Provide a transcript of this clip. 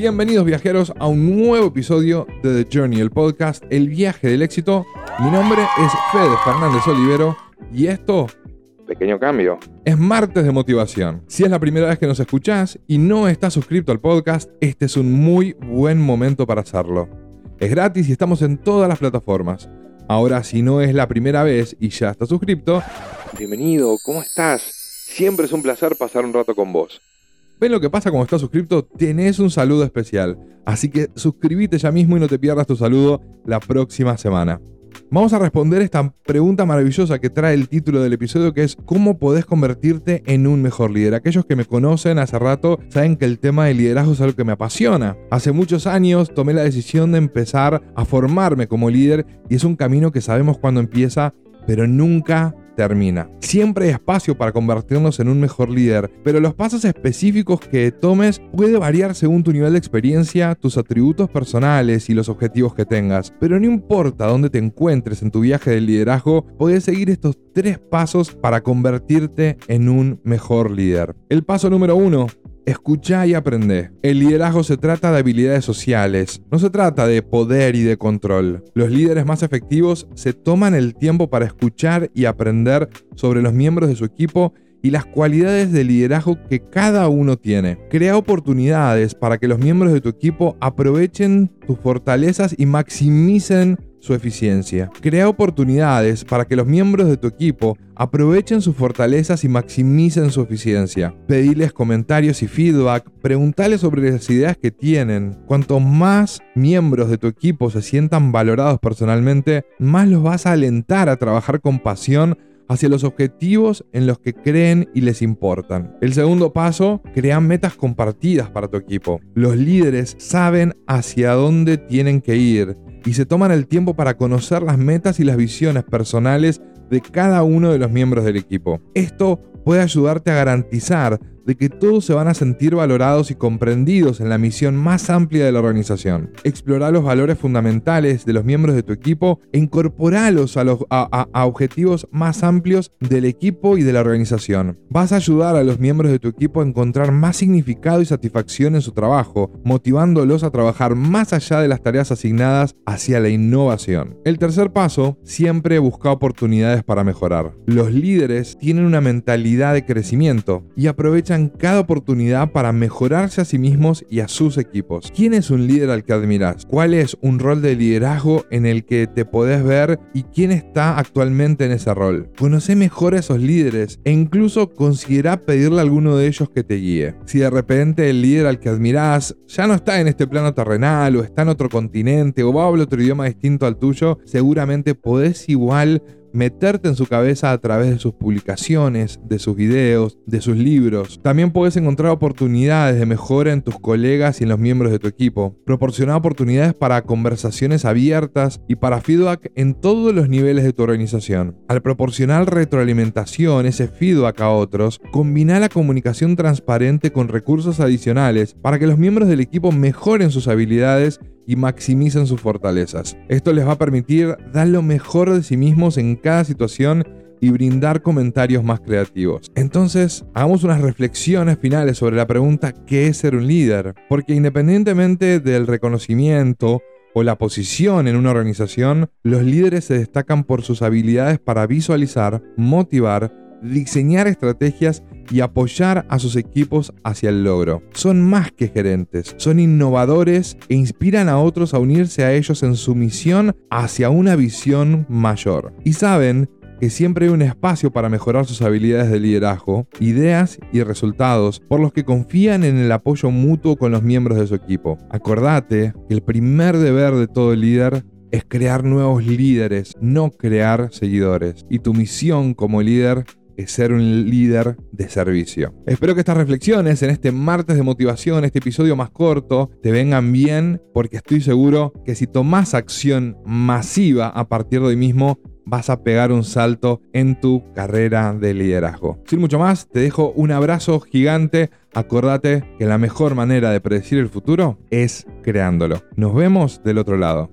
Bienvenidos viajeros a un nuevo episodio de The Journey, el podcast El viaje del éxito. Mi nombre es Fede Fernández Olivero y esto, pequeño cambio, es martes de motivación. Si es la primera vez que nos escuchás y no estás suscrito al podcast, este es un muy buen momento para hacerlo. Es gratis y estamos en todas las plataformas. Ahora, si no es la primera vez y ya estás suscrito, bienvenido, ¿cómo estás? Siempre es un placer pasar un rato con vos. ¿Ven lo que pasa cuando estás suscrito? Tenés un saludo especial. Así que suscríbete ya mismo y no te pierdas tu saludo la próxima semana. Vamos a responder esta pregunta maravillosa que trae el título del episodio que es ¿Cómo podés convertirte en un mejor líder? Aquellos que me conocen hace rato saben que el tema del liderazgo es algo que me apasiona. Hace muchos años tomé la decisión de empezar a formarme como líder y es un camino que sabemos cuándo empieza, pero nunca termina. Siempre hay espacio para convertirnos en un mejor líder, pero los pasos específicos que tomes puede variar según tu nivel de experiencia, tus atributos personales y los objetivos que tengas. Pero no importa dónde te encuentres en tu viaje del liderazgo, puedes seguir estos tres pasos para convertirte en un mejor líder. El paso número uno, Escucha y aprende. El liderazgo se trata de habilidades sociales, no se trata de poder y de control. Los líderes más efectivos se toman el tiempo para escuchar y aprender sobre los miembros de su equipo y las cualidades de liderazgo que cada uno tiene. Crea oportunidades para que los miembros de tu equipo aprovechen tus fortalezas y maximicen su eficiencia. Crea oportunidades para que los miembros de tu equipo aprovechen sus fortalezas y maximicen su eficiencia. Pediles comentarios y feedback, preguntales sobre las ideas que tienen. Cuanto más miembros de tu equipo se sientan valorados personalmente, más los vas a alentar a trabajar con pasión hacia los objetivos en los que creen y les importan. El segundo paso, crea metas compartidas para tu equipo. Los líderes saben hacia dónde tienen que ir y se toman el tiempo para conocer las metas y las visiones personales de cada uno de los miembros del equipo. Esto puede ayudarte a garantizar de que todos se van a sentir valorados y comprendidos en la misión más amplia de la organización. Explorar los valores fundamentales de los miembros de tu equipo e incorporarlos a, los, a, objetivos más amplios del equipo y de la organización. Vas a ayudar a los miembros de tu equipo a encontrar más significado y satisfacción en su trabajo, motivándolos a trabajar más allá de las tareas asignadas hacia la innovación. El tercer paso, siempre busca oportunidades para mejorar. Los líderes tienen una mentalidad de crecimiento y aprovechan cada oportunidad para mejorarse a sí mismos y a sus equipos. ¿Quién es un líder al que admiras? ¿Cuál es un rol de liderazgo en el que te podés ver y quién está actualmente en ese rol? Conoce mejor a esos líderes e incluso considera pedirle a alguno de ellos que te guíe. Si de repente el líder al que admirás ya no está en este plano terrenal o está en otro continente o habla otro idioma distinto al tuyo, seguramente podés igual meterte en su cabeza a través de sus publicaciones, de sus videos, de sus libros. También puedes encontrar oportunidades de mejora en tus colegas y en los miembros de tu equipo. Proporcionar oportunidades para conversaciones abiertas y para feedback en todos los niveles de tu organización. Al proporcionar retroalimentación, ese feedback a otros, combina la comunicación transparente con recursos adicionales para que los miembros del equipo mejoren sus habilidades y maximicen sus fortalezas. Esto les va a permitir dar lo mejor de sí mismos en cada situación y brindar comentarios más creativos. Entonces, hagamos unas reflexiones finales sobre la pregunta ¿qué es ser un líder? Porque independientemente del reconocimiento o la posición en una organización, los líderes se destacan por sus habilidades para visualizar, motivar, diseñar estrategias y apoyar a sus equipos hacia el logro. Son más que gerentes, son innovadores e inspiran a otros a unirse a ellos en su misión hacia una visión mayor. Y saben que siempre hay un espacio para mejorar sus habilidades de liderazgo, ideas y resultados, por los que confían en el apoyo mutuo con los miembros de su equipo. Acordate que el primer deber de todo líder es crear nuevos líderes, no crear seguidores. Y tu misión como líder ser un líder de servicio. Espero que estas reflexiones en este martes de motivación, este episodio más corto, te vengan bien porque estoy seguro que si tomas acción masiva a partir de hoy mismo, vas a pegar un salto en tu carrera de liderazgo. Sin mucho más, te dejo un abrazo gigante. Acordate que la mejor manera de predecir el futuro es creándolo. Nos vemos del otro lado.